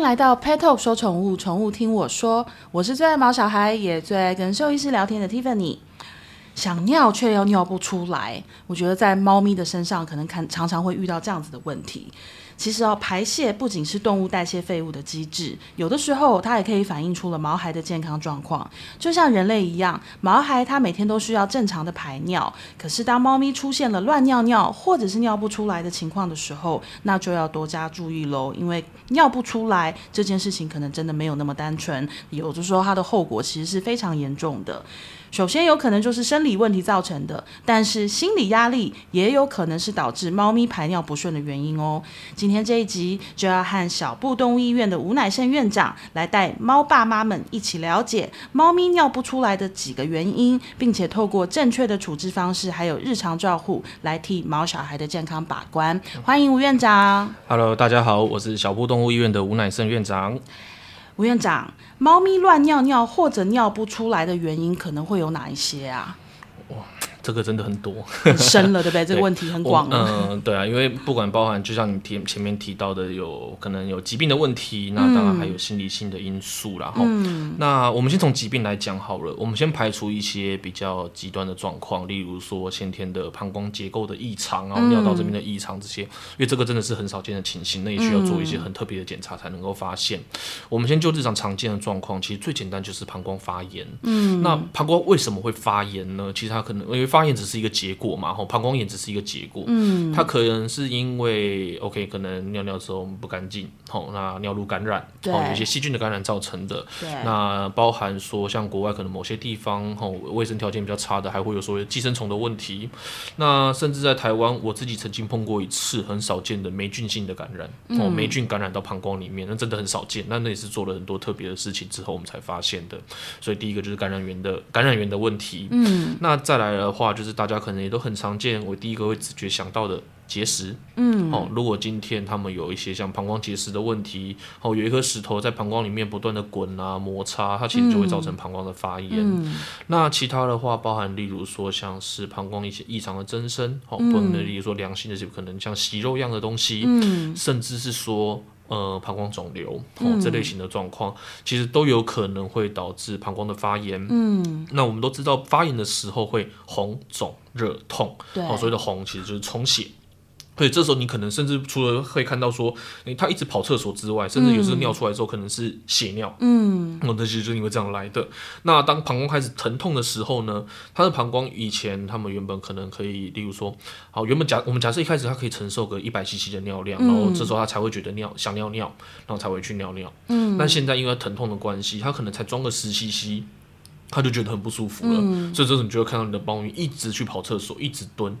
来到 Pet Talk 说宠物，宠物听我说。我是最爱毛小孩，也最爱跟兽医师聊天的 Tiffany。想尿却又尿不出来，我觉得在猫咪的身上可能看常常会遇到这样子的问题。其实哦，排泄不仅是动物代谢废物的机制，有的时候它也可以反映出了毛孩的健康状况。就像人类一样，毛孩它每天都需要正常的排尿，可是当猫咪出现了乱尿尿或者是尿不出来的情况的时候，那就要多加注意喽。因为尿不出来这件事情可能真的没有那么单纯，有的时候它的后果其实是非常严重的。首先有可能就是生理问题造成的，但是心理压力也有可能是导致猫咪排尿不顺的原因哦。今天这一集就要和小布动物医院的吴乃胜院长来带猫爸妈们一起了解猫咪尿不出来的几个原因，并且透过正确的处置方式还有日常照护来替毛小孩的健康把关。欢迎吴院长。Hello，大家好，我是小布动物医院的吴乃胜院长。吴院长，猫咪乱尿尿或者尿不出来的原因可能会有哪一些啊？这个真的很多，很深了，对不对？这个问题很广了。嗯、对啊，因为不管包含，就像你提前面提到的，有可能有疾病的问题，那当然还有心理性的因素啦。哈、嗯那我们先从疾病来讲好了，我们先排除一些比较极端的状况，例如说先天的膀胱结构的异常，然后尿道这边的异常这些，因为这个真的是很少见的情形，那也需要做一些很特别的检查才能够发现。我们先就日常常见的状况，其实最简单就是膀胱发炎。嗯，那膀胱为什么会发炎呢？其实它可能因为发炎只是一个结果嘛，吼，膀胱炎只是一个结果。嗯，它可能是因为 OK，可能尿尿的时候不干净，吼，那尿路感染，哦，有一些细菌的感染造成的。对，那包含说，像国外可能某些地方吼卫生条件比较差的，还会有所谓寄生虫的问题。那甚至在台湾，我自己曾经碰过一次很少见的霉菌性的感染，哦，霉菌感染到膀胱里面，那真的很少见。那那也是做了很多特别的事情之后，我们才发现的。所以第一个就是感染源的感染源的问题。嗯，那再来的话，就是大家可能也都很常见，我第一个会直觉想到的。结石，嗯，哦，如果今天他们有一些像膀胱结石的问题，哦，有一颗石头在膀胱里面不断的滚啊摩擦，它其实就会造成膀胱的发炎。那其他的话，包含例如说像是膀胱一些异常的增生，哦，不能例如说良性的，就可能像息肉一样的东西，嗯，甚至是说。呃，膀胱肿瘤哦，这类型的状况，其实都有可能会导致膀胱的发炎。嗯，那我们都知道，发炎的时候会红、肿、热、痛。对哦，所谓的红其实就是充血。所以这时候你可能甚至除了会看到说，诶，他一直跑厕所之外，甚至有时候尿出来之后可能是血尿，嗯，哦，那其实就是因为这样来的。那当膀胱开始疼痛的时候呢，他的膀胱以前他们原本可能可以，例如说，好，原本假我们假设一开始他可以承受个一百 CC 的尿量，然后这时候他才会觉得尿想尿尿，然后才会去尿尿，嗯，但现在因为疼痛的关系，他可能才装个十 CC。他就觉得很不舒服了，所以这时候你就会看到你的猫咪一直去跑厕所，一直蹲，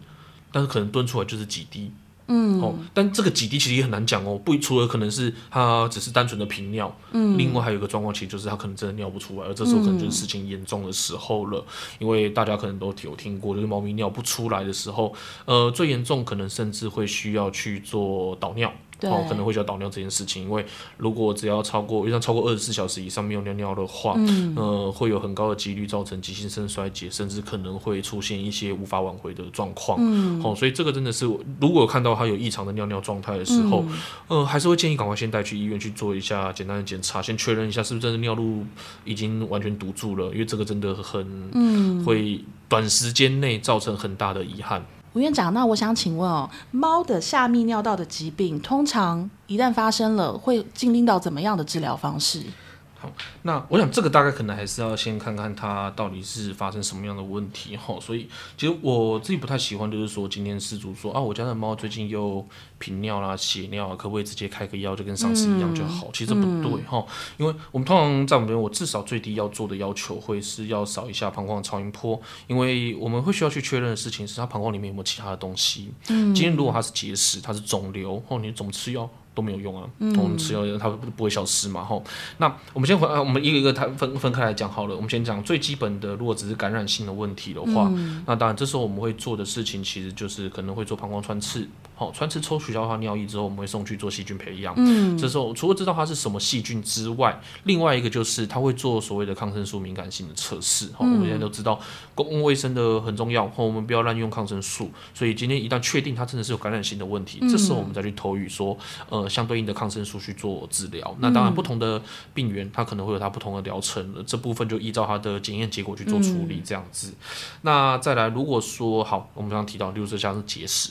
但是可能蹲出来就是几滴，嗯，哦，但这个几滴其实也很难讲哦，不除了可能是它只是单纯的频尿，嗯，另外还有一个状况，其实就是它可能真的尿不出来，而这时候可能就是事情严重的时候了，因为大家可能都有听过，就是猫咪尿不出来的时候，呃，最严重可能甚至会需要去做导尿。对哦，可能会需要导尿这件事情，因为如果只要超过，像超过二十四小时以上没有尿尿的话，嗯，呃，会有很高的几率造成急性肾衰竭，甚至可能会出现一些无法挽回的状况。嗯，哦，所以这个真的是，如果看到他有异常的尿尿状态的时候，呃，还是会建议赶快先带去医院去做一下简单的检查，先确认一下是不是真的尿路已经完全堵住了，因为这个真的很，嗯，会短时间内造成很大的遗憾。吴院长，那我想请问哦，猫的下泌尿道的疾病，通常一旦发生了，会经历到怎么样的治疗方式？那我想这个大概可能还是要先看看它到底是发生什么样的问题哈，所以其实我自己不太喜欢，就是说今天失主说啊，我家的猫最近又频尿啦、血尿啊，可不可以直接开个药就跟上次一样就好？其实这不对哈，因为我们通常在我们这边，我至少最低要做的要求会是要扫一下膀胱的超音波，因为我们会需要去确认的事情是它膀胱里面有没有其他的东西。嗯，今天如果它是结石，它是肿瘤，哦，你怎么吃药？都没有用啊，我们吃药它不不会消失嘛，吼。那我们先回，呃我们一个一个它分分开来讲好了。我们先讲最基本的，如果只是感染性的问题的话，那当然这时候我们会做的事情，其实就是可能会做膀胱穿刺，好，穿刺抽取消化尿液之后，我们会送去做细菌培养。嗯，这时候除了知道它是什么细菌之外，另外一个就是它会做所谓的抗生素敏感性的测试。好，我们现在都知道公共卫生的很重要，吼，我们不要滥用抗生素。所以今天一旦确定它真的是有感染性的问题，这时候我们再去投予说，呃，相对应的抗生素去做治疗。那当然，不同的病源它可能会有它不同的疗程了，这部分就依照它的检验结果去做处理这样子。那再来，如果说好，我们刚刚提到，例如说像是结石，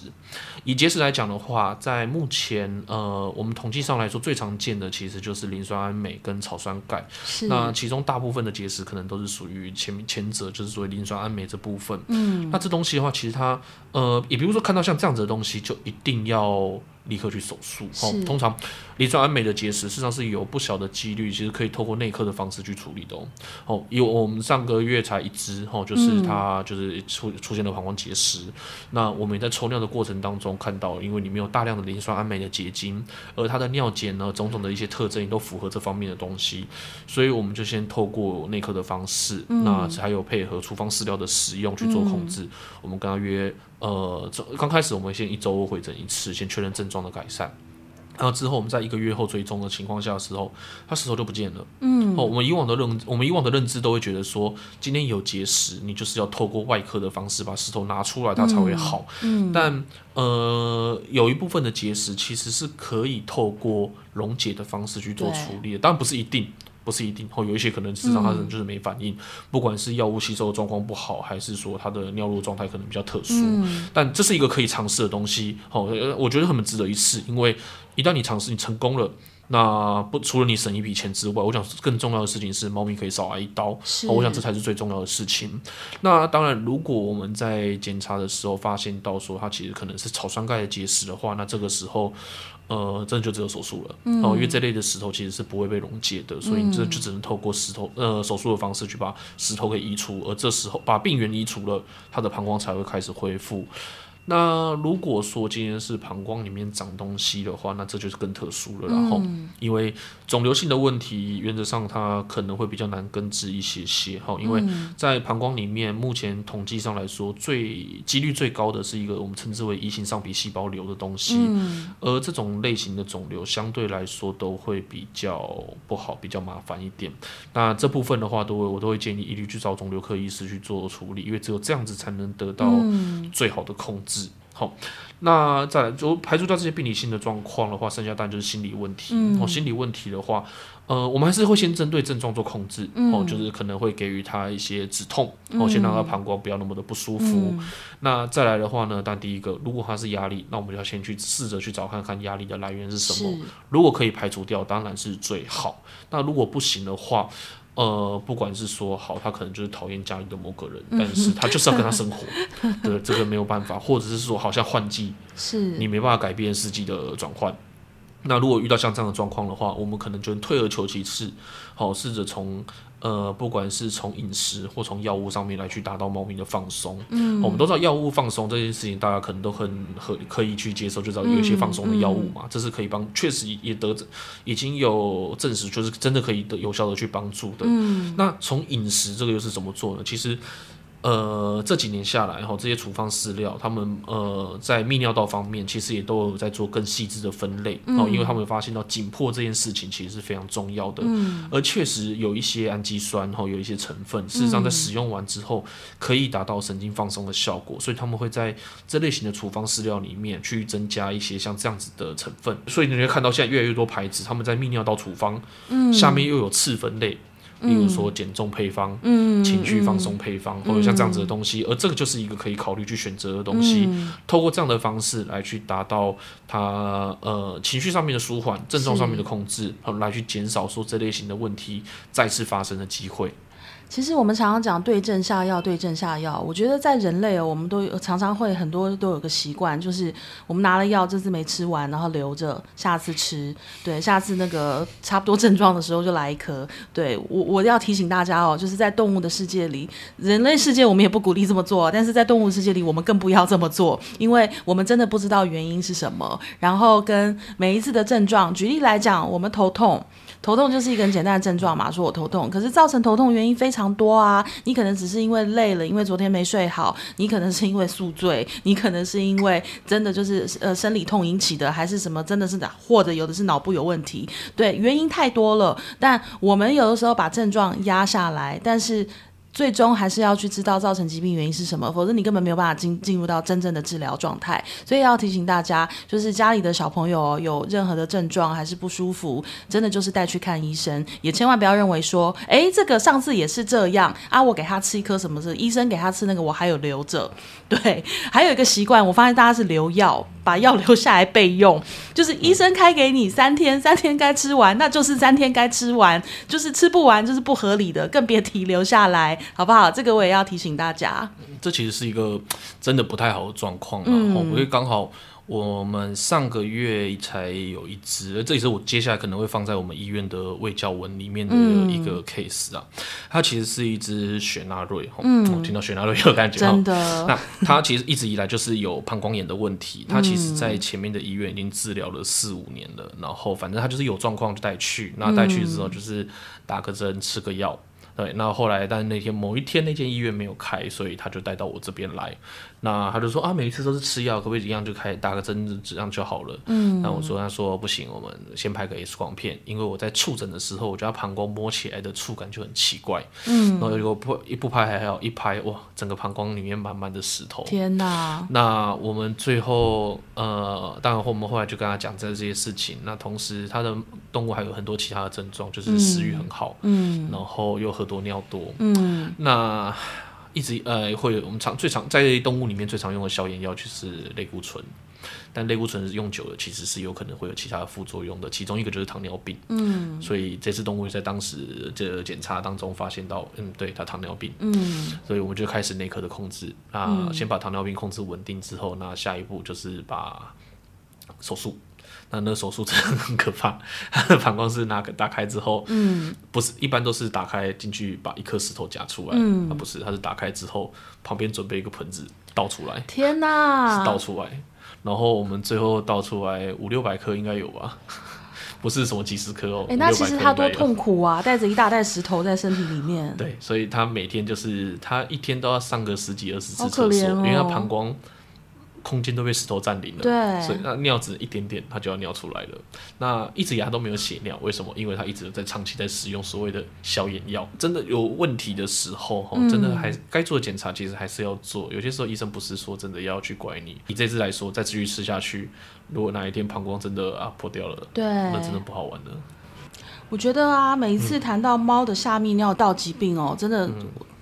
以结石来讲的话，在目前呃我们统计上来说，最常见的其实就是磷酸氨镁跟草酸钙。是那其中大部分的结石可能都是属于前前者，就是所谓磷酸氨镁这部分。嗯，那这东西的话，其实它呃，也比如说看到像这样子的东西，就一定要立刻去手术。哦，通常磷酸氨镁的结石，事实上是有不小的几率，其实可以透过内科的方式去处理的哦。哦，有我们上个月才一支，哦，就是它就是出出现了膀胱结石。那我们也在抽尿的过程当中看到，因为里面有大量的磷酸氨镁的结晶，而它的尿检呢，种种的一些特征也都符合这方面的东西，所以我们就先透过内科的方式，那还有配合处方饲料的使用去做控制。我们跟他约，呃，这刚开始我们先一周回诊一次，先确认症状的改善。然后之后，我们在一个月后追踪的情况下的时候，它石头就不见了。嗯，哦，我们以往的认，我们以往的认知都会觉得说，今天有结石，你就是要透过外科的方式把石头拿出来，它才会好。嗯，但呃，有一部分的结石其实是可以透过溶解的方式去做处理的，当然不是一定。不是一定，或有一些可能事实上他人就是没反应，不管是药物吸收状况不好，还是说他的尿路状态可能比较特殊，但这是一个可以尝试的东西。好，呃我觉得很值得一试，因为一旦你尝试，你成功了。那不除了你省一笔钱之外，我想更重要的事情是猫咪可以少挨一刀，我想这才是最重要的事情。那当然，如果我们在检查的时候发现到说它其实可能是草酸钙的结石的话，那这个时候，呃，真的就只有手术了、哦，因为这类的石头其实是不会被溶解的，所以你这就只能透过石头呃手术的方式去把石头给移除，而这时候把病源移除了，它的膀胱才会开始恢复。那如果说今天是膀胱里面长东西的话，那这就是更特殊了。然后，因为肿瘤性的问题，原则上它可能会比较难根治一些些。哈，因为在膀胱里面，目前统计上来说，最几率最高的是一个我们称之为移行上皮细胞瘤的东西。而这种类型的肿瘤相对来说都会比较不好，比较麻烦一点。那这部分的话，都会我都会建议一律去找肿瘤科医师去做处理，因为只有这样子才能得到最好的控制。好，那再来就排除掉这些病理性的状况的话，剩下当然就是心理问题。哦，心理问题的话，呃，我们还是会先针对症状做控制。哦，就是可能会给予他一些止痛，哦，先让他膀胱不要那么的不舒服。那再来的话呢，但第一个，如果他是压力，那我们就要先去试着去找看看压力的来源是什么。如果可以排除掉，当然是最好。那如果不行的话，呃，不管是说好，他可能就是讨厌家里的某个人，但是他就是要跟他生活，对，这个没有办法，或者是说好像换季，是你没办法改变四季的转换。那如果遇到像这样的状况的话，我们可能就退而求其次，好，试着从呃，不管是从饮食或从药物上面来去达到猫咪的放松。嗯，我们都知道药物放松这件事情，大家可能都很很可以去接受，就知道有一些放松的药物嘛，这是可以帮，确实也得已经有证实，就是真的可以得有效的去帮助的。嗯，那从饮食这个又是怎么做呢？其实。呃，这几年下来，哈，这些处方饲料，他们呃在泌尿道方面，其实也都有在做更细致的分类，哦、因为他们发现到紧迫这件事情其实是非常重要的，而确实有一些氨基酸，哈，有一些成分，事实上在使用完之后可以达到神经放松的效果，所以他们会在这类型的处方饲料里面去增加一些像这样子的成分，所以你会看到现在越来越多牌子，他们在泌尿道处方，下面又有次分类。例如说减重配方、情绪放松配方，或者像这样子的东西，而这个就是一个可以考虑去选择的东西。透过这样的方式来去达到它呃情绪上面的舒缓、症状上面的控制，来去减少说这类型的问题再次发生的机会。其实我们常常讲对症下药，对症下药。我觉得在人类哦，我们都常常会很多都有个习惯，就是我们拿了药，这次没吃完，然后留着下次吃。对，下次那个差不多症状的时候就来一颗。对我我要提醒大家哦，就是在动物的世界里，人类世界我们也不鼓励这么做，但是在动物世界里，我们更不要这么做，因为我们真的不知道原因是什么。然后跟每一次的症状，举例来讲，我们头痛。头痛就是一个很简单的症状嘛，说我头痛，可是造成头痛原因非常多啊。你可能只是因为累了，因为昨天没睡好；你可能是因为宿醉；你可能是因为真的就是呃生理痛引起的，还是什么真的是或者有的是脑部有问题。对，原因太多了。但我们有的时候把症状压下来，但是最终还是要去知道造成疾病原因是什么，否则你根本没有办法进进入到真正的治疗状态。所以要提醒大家，就是家里的小朋友有任何的症状还是不舒服，真的就是带去看医生，也千万不要认为说，哎，这个上次也是这样啊，我给他吃一颗什么是医生给他吃那个我还有留着。对，还有一个习惯，我发现大家是留药，把药留下来备用，就是医生开给你三天，三天该吃完，那就是三天该吃完，就是吃不完就是不合理的，更别提留下来。好不好？这个我也要提醒大家。这其实是一个真的不太好的状况啊，因为刚好我们上个月才有一只，这也是我接下来可能会放在我们医院的卫教文里面的一个 case 啊。它其实是一只雪纳瑞，嗯，听到雪纳瑞有感觉，真的。那它其实一直以来就是有膀胱炎的问题，它其实在前面的医院已经治疗了四五年了，然后反正它就是有状况就带去，那带去之后就是打个针吃个药。对，那后来，但那天某一天那间医院没有开，所以他就带到我这边来。那他就说啊，每一次都是吃药，可不可以一样就开打个针这样就好了？嗯，那我说他说不行，我们先拍个 X 光片，因为我在触诊的时候，我觉得膀胱摸起来的触感就很奇怪。嗯，然后如果不一不拍还好，一拍哇，整个膀胱里面满满的石头。天哪！那我们最后呃，当然我们后来就跟他讲这这些事情。那同时他的动物还有很多其他的症状，就是食欲很好，嗯，然后又喝多尿多，嗯，那。一直呃会有我们常最常在动物里面最常用的消炎药就是类固醇，但类固醇用久了其实是有可能会有其他的副作用的，其中一个就是糖尿病。嗯，所以这次动物在当时这检查当中发现到，嗯，对它糖尿病。嗯，所以我们就开始内科的控制那，先把糖尿病控制稳定之后，那下一步就是把手术。那那个手术真的很可怕，膀胱是拿打开之后，嗯，不是一般都是打开进去把一颗石头夹出来，嗯，不是，它是打开之后旁边准备一个盆子倒出来，天哪，倒出来，然后我们最后倒出来五六百颗应该有吧，不是什么几十颗哦，哎，那其实他多痛苦啊，带着一大袋石头在身体里面，对，所以他每天就是他一天都要上个十几二十次厕所，因为他膀胱。空间都被石头占领了，对，所以那尿只一点点，它就要尿出来了。那一直以来都没有血尿，为什么？因为它一直在长期在使用所谓的消炎药。真的有问题的时候，哈，真的还该做的检查其实还是要做。有些时候医生不是说真的要去怪你，你这次来说再继续吃下去，如果哪一天膀胱真的啊破掉了，对，那真的不好玩了。我觉得啊，每一次谈到猫的下泌尿道疾病哦，真的。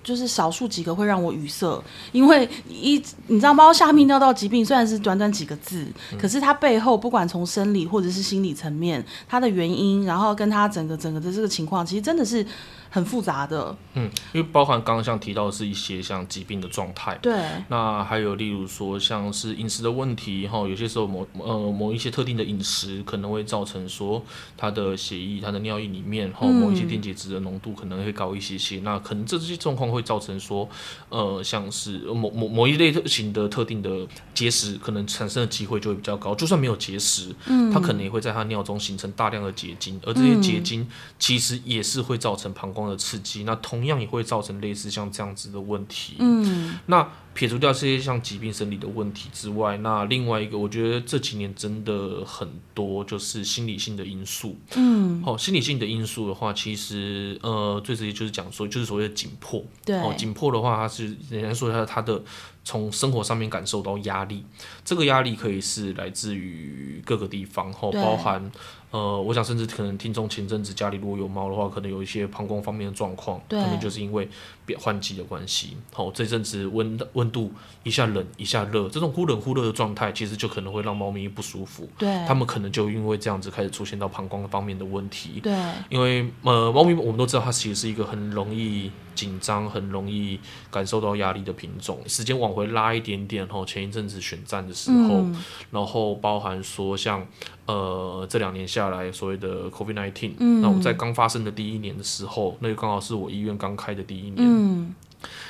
就是少数几个会让我语塞，因为一你知道猫下泌尿道疾病虽然是短短几个字，可是它背后不管从生理或者是心理层面，它的原因，然后跟它整个整个的这个情况，其实真的是。很复杂的，嗯，因为包含刚刚像提到的是一些像疾病的状态，对，那还有例如说像是饮食的问题，哈，有些时候某呃某一些特定的饮食可能会造成说他的血液、他的尿液里面哈某一些电解质的浓度可能会高一些些，那可能这些状况会造成说呃像是某某某一类型的特定的结石可能产生的机会就会比较高，就算没有结石，嗯，它可能也会在他尿中形成大量的结晶，而这些结晶其实也是会造成膀光的刺激，那同样也会造成类似像这样子的问题。嗯，那撇除掉这些像疾病生理的问题之外，那另外一个，我觉得这几年真的很多就是心理性的因素。嗯，好，心理性的因素的话，其实呃，最直接就是讲说，就是所谓的紧迫。对，哦，紧迫的话，它是人家说它它的。从生活上面感受到压力，这个压力可以是来自于各个地方，吼，包含呃，我想甚至可能听众前阵子家里如果有猫的话，可能有一些膀胱方面的状况，可能就是因为变换季的关系，哦，这阵子温温度一下冷一下热，这种忽冷忽热的状态，其实就可能会让猫咪不舒服，对，他们可能就因为这样子开始出现到膀胱方面的问题，对，因为呃，猫咪我们都知道它其实是一个很容易。紧张很容易感受到压力的品种，时间往回拉一点点吼，前一阵子选战的时候，然后包含说像呃这两年下来所谓的 COVID nineteen，那我在刚发生的第一年的时候，那个刚好是我医院刚开的第一年，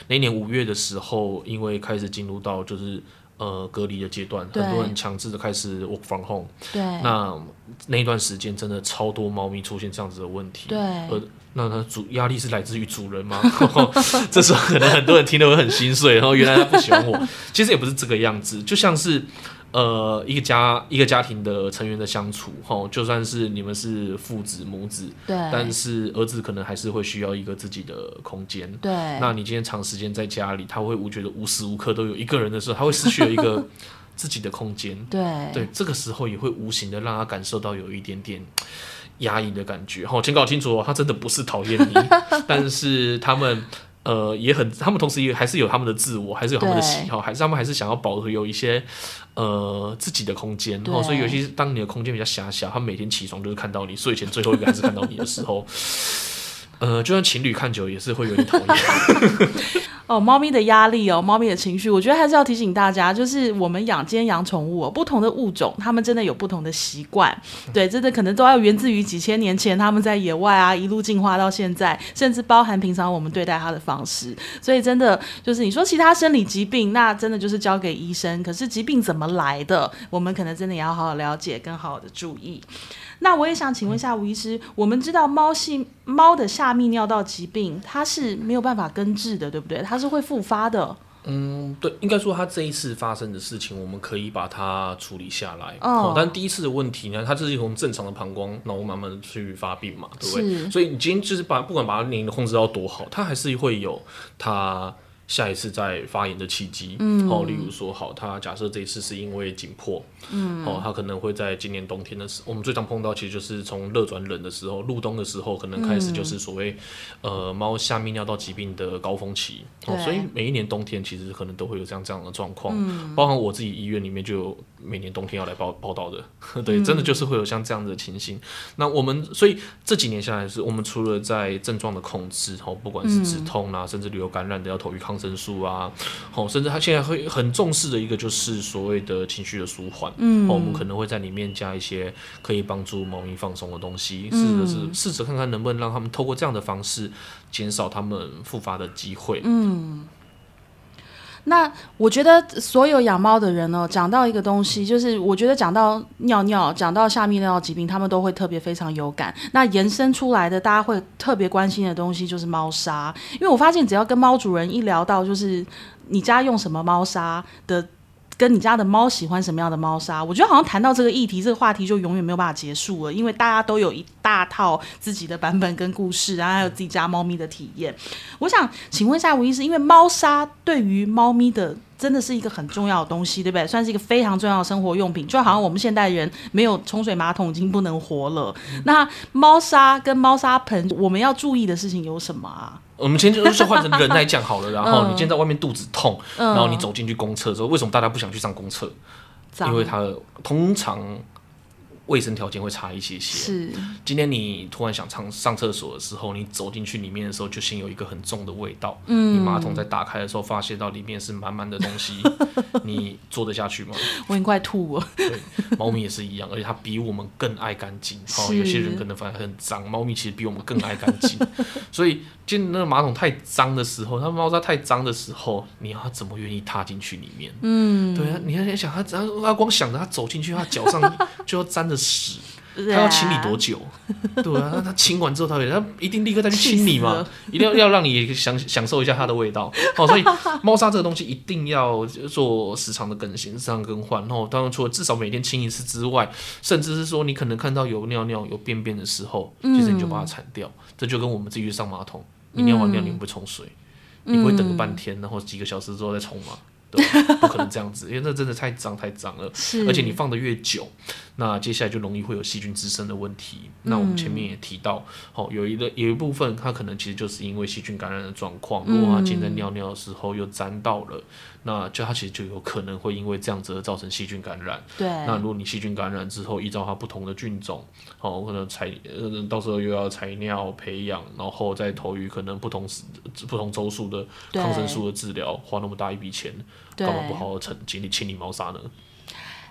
那一年五月的时候，因为开始进入到就是呃隔离的阶段，很多人强制的开始 work from home，对，那那一段时间真的超多猫咪出现这样子的问题，对，而那它主压力是来自于主人吗？这时候可能很多人听得会很心碎，然后原来他不喜欢我。其实也不是这个样子，就像是呃一个家一个家庭的成员的相处，哈，就算是你们是父子母子，对，但是儿子可能还是会需要一个自己的空间。对，那你今天长时间在家里，他会无觉得无时无刻都有一个人的时候，他会失去了一个 自己的空间。对，对，这个时候也会无形的让他感受到有一点点。压抑的感觉，好，请搞清楚哦，他真的不是讨厌你，但是他们呃也很，他们同时也还是有他们的自我，还是有他们的喜好，还是他们还是想要保留有一些呃自己的空间，然后所以尤其是当你的空间比较狭小，他每天起床就是看到你睡前最后一个还是看到你的时候，呃，就算情侣看久也是会有点讨厌。哦，猫咪的压力哦，猫咪的情绪，我觉得还是要提醒大家，就是我们养今天养宠物哦，不同的物种，它们真的有不同的习惯，对，真的可能都要源自于几千年前他们在野外啊，一路进化到现在，甚至包含平常我们对待它的方式，所以真的就是你说其他生理疾病，那真的就是交给医生，可是疾病怎么来的，我们可能真的也要好好了解，跟好好的注意。那我也想请问一下吴医师，我们知道猫系猫的下泌尿道疾病，它是没有办法根治的，对不对？它是会复发的。嗯，对，应该说他这一次发生的事情，我们可以把它处理下来。哦。但第一次的问题呢，它就是从正常的膀胱，然后慢慢的去发病嘛，对不对？所以你今天就是把不管把它年龄控制到多好，它还是会有它。下一次再发炎的契机，哦，例如说，好，他假设这一次是因为紧迫，嗯，哦，他可能会在今年冬天的时，我们最常碰到其实就是从热转冷的时候，入冬的时候，可能开始就是所谓，呃，猫下泌尿道疾病的高峰期，哦，所以每一年冬天其实可能都会有这样这样的状况，嗯。包含我自己医院里面就有每年冬天要来报报道的，对，真的就是会有像这样的情形。那我们所以这几年下来，是我们除了在症状的控制，哦，不管是止痛啊，甚至流感染的要投予抗。生素啊，好，甚至他现在会很重视的一个就是所谓的情绪的舒缓，嗯，我们可能会在里面加一些可以帮助猫咪放松的东西，试着是试着看看能不能让他们透过这样的方式减少他们复发的机会，嗯。那我觉得所有养猫的人呢，讲到一个东西，就是我觉得讲到尿尿，讲到下泌尿道疾病，他们都会特别非常有感。那延伸出来的，大家会特别关心的东西就是猫砂，因为我发现只要跟猫主人一聊到，就是你家用什么猫砂的。跟你家的猫喜欢什么样的猫砂？我觉得好像谈到这个议题，这个话题就永远没有办法结束了，因为大家都有一大套自己的版本跟故事，然后还有自己家猫咪的体验。我想请问一下吴医师，因为猫砂对于猫咪的真的是一个很重要的东西，对不对？算是一个非常重要的生活用品，就好像我们现代人没有冲水马桶已经不能活了。那猫砂跟猫砂盆，我们要注意的事情有什么啊？我们先就是换成人来讲好了，然后你今天在外面肚子痛，然后你走进去公厕的时候，为什么大家不想去上公厕？因为他通常。卫生条件会差一些些。是，今天你突然想上上厕所的时候，你走进去里面的时候，就先有一个很重的味道。嗯，你马桶在打开的时候，发现到里面是满满的东西，你坐得下去吗？我已经快吐了。对，猫咪也是一样，而且它比我们更爱干净。哦，有些人可能反而很脏，猫咪其实比我们更爱干净。所以，进那个马桶太脏的时候，它猫砂太脏的时候，你要怎么愿意踏进去里面？嗯，对啊，你要想它，它光想着它走进去，它脚上 就要沾着。屎，他要清理多久？对啊，他清完之后，他他一定立刻再去清理嘛，一定要要让你享享受一下它的味道哦。所以猫砂这个东西一定要做时常的更新、时常更换。然后当然除了至少每天清一次之外，甚至是说你可能看到有尿尿、有便便的时候，其实你就把它铲掉。这就跟我们自己去上马桶，你尿完尿你不会冲水，你不会等个半天，然后几个小时之后再冲吗？对，不可能这样子，因为那真的太脏太脏了，而且你放的越久，那接下来就容易会有细菌滋生的问题。那我们前面也提到，哦，有一个有一部分它可能其实就是因为细菌感染的状况，如果它今天尿尿的时候又沾到了。那就它其实就有可能会因为这样子而造成细菌感染。对。那如果你细菌感染之后，依照它不同的菌种，哦，可能采呃到时候又要采尿培养，然后再投予可能不同时不同周数的抗生素的治疗，花那么大一笔钱，干嘛不好好清清理清理猫砂呢？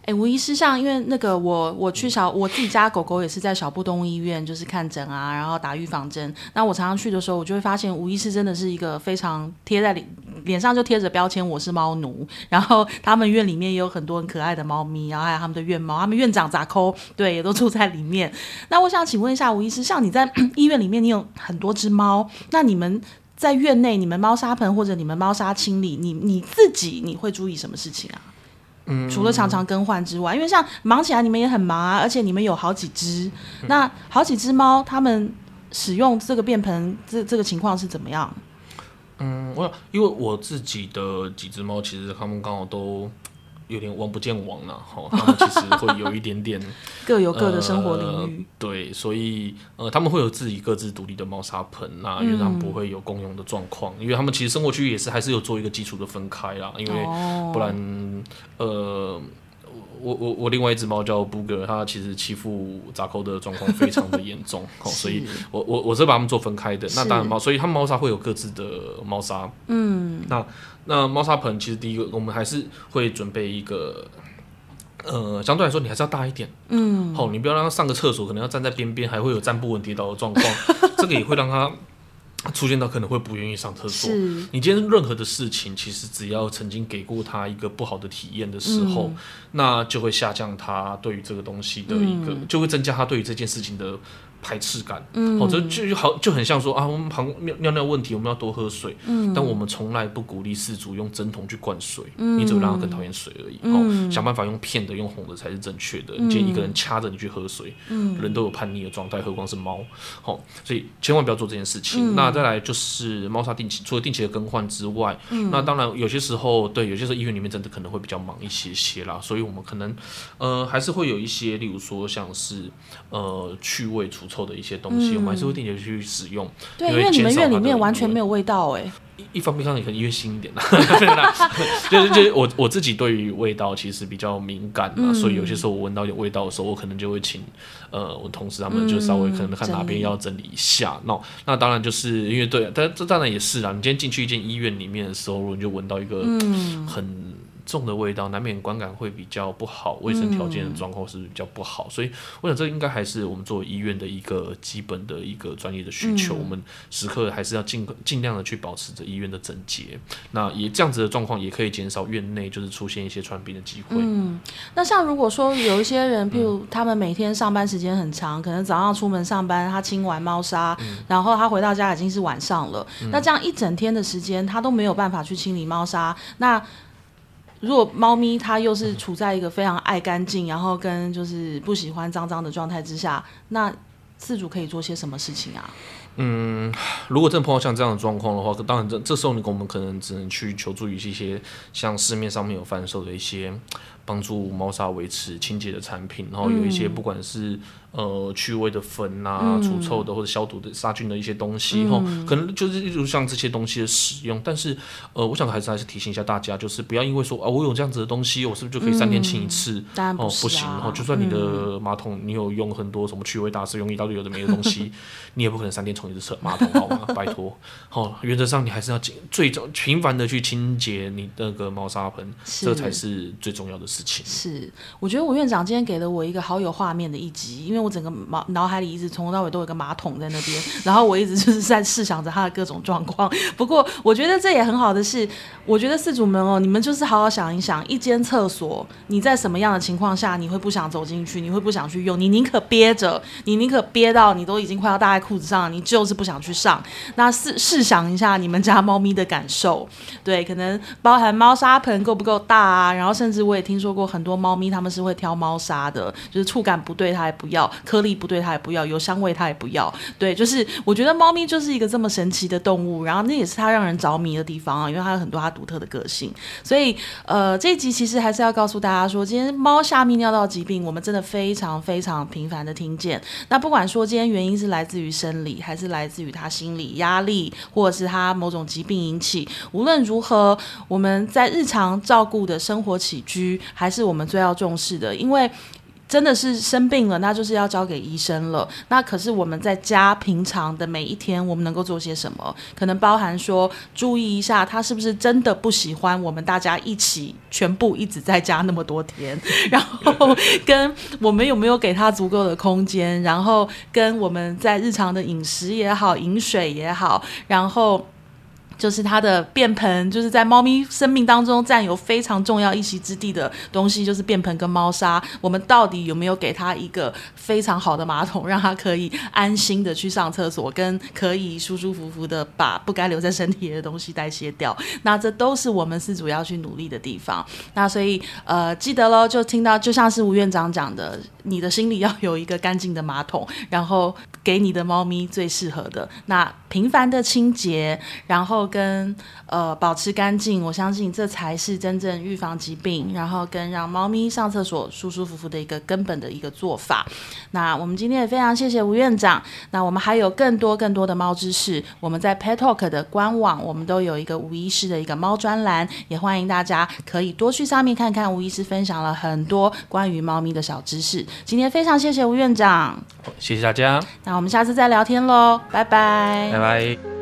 哎，无疑是像，因为那个我我去小我自己家狗狗也是在小布东医院，就是看诊啊，然后打预防针。那我常常去的时候，我就会发现无疑是真的是一个非常贴在脸脸上就贴着标签我是猫奴，然后他们院里面也有很多很可爱的猫咪，然后还有他们的院猫，他们院长咋抠对也都住在里面。那我想请问一下吴医师，像你在 医院里面，你有很多只猫，那你们在院内，你们猫砂盆或者你们猫砂清理，你你自己你会注意什么事情啊？嗯，除了常常更换之外，因为像忙起来你们也很忙啊，而且你们有好几只，那好几只猫，它们使用这个便盆这这个情况是怎么样？嗯，我因为我自己的几只猫，其实它们刚好都有点王不见王了，哈，它们其实会有一点点 各有各的生活领域，对，所以呃，他们会有自己各自独立的猫砂盆那因为他们不会有共用的状况，因为他们其实生活区域也是还是有做一个基础的分开啦，因为不然呃。我我我另外一只猫叫布格，它其实欺负杂扣的状况非常的严重，所以我我我是把它们做分开的。那当然猫，所以它们猫砂会有各自的猫砂。嗯，那那猫砂盆其实第一个，我们还是会准备一个，呃，相对来说你还是要大一点。嗯，好，你不要让它上个厕所，可能要站在边边，还会有站不稳跌倒的状况，这个也会让它。出现到可能会不愿意上厕所。你今天任何的事情，其实只要曾经给过他一个不好的体验的时候，那就会下降他对于这个东西的一个，就会增加他对于这件事情的。排斥感，嗯，哦，这就好就很像说啊，我们旁尿尿尿问题，我们要多喝水，嗯，但我们从来不鼓励饲主用针筒去灌水，嗯，你只会让他更讨厌水而已，哦，想办法用骗的、用哄的才是正确的。你今天一个人掐着你去喝水，嗯，人都有叛逆的状态，何况是猫，好，所以千万不要做这件事情。那再来就是猫砂定期，除了定期的更换之外，嗯，那当然有些时候，对，有些时候医院里面真的可能会比较忙一些些啦，所以我们可能呃还是会有一些，例如说像是呃去味除。臭的一些东西，我们还是会定期去使用。对，因为你们院里面完全没有味道哎。一一方面可能越新一点 啦。就是就是我我自己对于味道其实比较敏感嘛，所以有些时候我闻到有味道的时候，我可能就会请呃我同事他们就稍微可能看哪边要整理一下。那那当然就是因为对，但这当然也是啦。你今天进去一间医院里面的时候，你就闻到一个很。重的味道难免观感会比较不好，卫生条件的状况是比较不好，所以我想这应该还是我们作为医院的一个基本的一个专业的需求，我们时刻还是要尽尽量的去保持着医院的整洁。那也这样子的状况也可以减少院内就是出现一些传病的机会。嗯，那像如果说有一些人，譬如他们每天上班时间很长，可能早上出门上班，他清完猫砂，然后他回到家已经是晚上了，那这样一整天的时间他都没有办法去清理猫砂，那。如果猫咪它又是处在一个非常爱干净，然后跟就是不喜欢脏脏的状态之下，那饲主可以做些什么事情啊？嗯，如果真的碰到像这样的状况的话，当然这这时候你我们可能只能去求助于一些像市面上面有贩售的一些帮助猫砂维持清洁的产品，然后有一些不管是。呃，去味的粉啊，除臭的或者消毒的杀菌的一些东西，哈，可能就是例如像这些东西的使用。但是，呃，我想还是还是提醒一下大家，就是不要因为说啊，我有这样子的东西，我是不是就可以三天清一次？哦，不行，哦，就算你的马桶你有用很多什么去味大师用一大堆有的没的东西，你也不可能三天冲一次厕马桶，好吗？拜托，好，原则上你还是要尽最频繁的去清洁你那个猫砂盆，这才是最重要的事情。是，我觉得吴院长今天给了我一个好有画面的一集，因为。我整个脑脑海里一直从头到尾都有个马桶在那边，然后我一直就是在试想着它的各种状况。不过我觉得这也很好的是，我觉得四主们哦，你们就是好好想一想，一间厕所你在什么样的情况下你会不想走进去，你会不想去用，你宁可憋着，你宁可憋到你都已经快要搭在裤子上了，你就是不想去上。那试试想一下你们家猫咪的感受，对，可能包含猫砂盆够不够大啊？然后甚至我也听说过很多猫咪他们是会挑猫砂的，就是触感不对它也不要。颗粒不对，它也不要；有香味，它也不要。对，就是我觉得猫咪就是一个这么神奇的动物，然后那也是它让人着迷的地方啊，因为它有很多它独特的个性。所以，呃，这一集其实还是要告诉大家说，今天猫下泌尿道疾病，我们真的非常非常频繁的听见。那不管说今天原因是来自于生理，还是来自于它心理压力，或者是它某种疾病引起，无论如何，我们在日常照顾的生活起居，还是我们最要重视的，因为。真的是生病了，那就是要交给医生了。那可是我们在家平常的每一天，我们能够做些什么？可能包含说，注意一下他是不是真的不喜欢我们大家一起全部一直在家那么多天，然后跟我们有没有给他足够的空间，然后跟我们在日常的饮食也好、饮水也好，然后。就是它的便盆，就是在猫咪生命当中占有非常重要一席之地的东西，就是便盆跟猫砂。我们到底有没有给它一个非常好的马桶，让它可以安心的去上厕所，跟可以舒舒服服的把不该留在身体的东西代谢掉？那这都是我们饲主要去努力的地方。那所以呃，记得喽，就听到就像是吴院长讲的，你的心里要有一个干净的马桶，然后给你的猫咪最适合的那频繁的清洁，然后。跟呃保持干净，我相信这才是真正预防疾病，然后跟让猫咪上厕所舒舒服服的一个根本的一个做法。那我们今天也非常谢谢吴院长。那我们还有更多更多的猫知识，我们在 Pet Talk 的官网，我们都有一个吴医师的一个猫专栏，也欢迎大家可以多去上面看看。吴医师分享了很多关于猫咪的小知识。今天非常谢谢吴院长，谢谢大家。那我们下次再聊天喽，拜拜，拜拜。